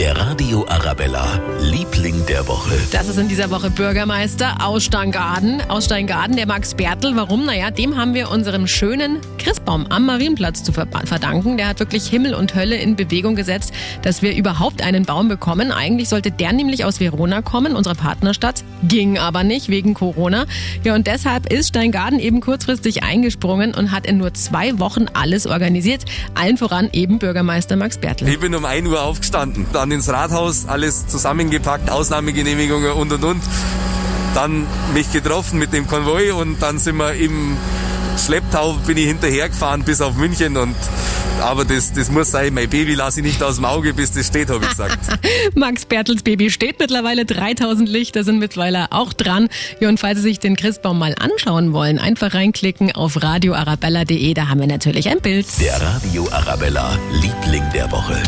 Der Radio Arabella, Liebling der Woche. Das ist in dieser Woche Bürgermeister aus Steingaden. Aus Steingaden, der Max Bertel. Warum? Naja, dem haben wir unseren schönen Christbaum am Marienplatz zu verdanken. Der hat wirklich Himmel und Hölle in Bewegung gesetzt, dass wir überhaupt einen Baum bekommen. Eigentlich sollte der nämlich aus Verona kommen, unserer Partnerstadt. Ging aber nicht wegen Corona. Ja, und deshalb ist Steingaden eben kurzfristig eingesprungen und hat in nur zwei Wochen alles organisiert. Allen voran eben Bürgermeister Max Bertel. Ich bin um 1 Uhr aufgestanden, dann ins Rathaus, alles zusammengepackt, Ausnahmegenehmigungen und und und. Dann mich getroffen mit dem Konvoi und dann sind wir im Schlepptau, bin ich hinterhergefahren bis auf München und aber das, das muss sein, mein Baby lasse ich nicht aus dem Auge, bis das steht, habe ich gesagt. Max Bertels Baby steht mittlerweile, 3000 Lichter sind mittlerweile auch dran. Ja, und falls Sie sich den Christbaum mal anschauen wollen, einfach reinklicken auf radioarabella.de, da haben wir natürlich ein Bild. Der Radio Arabella, Liebling der Woche.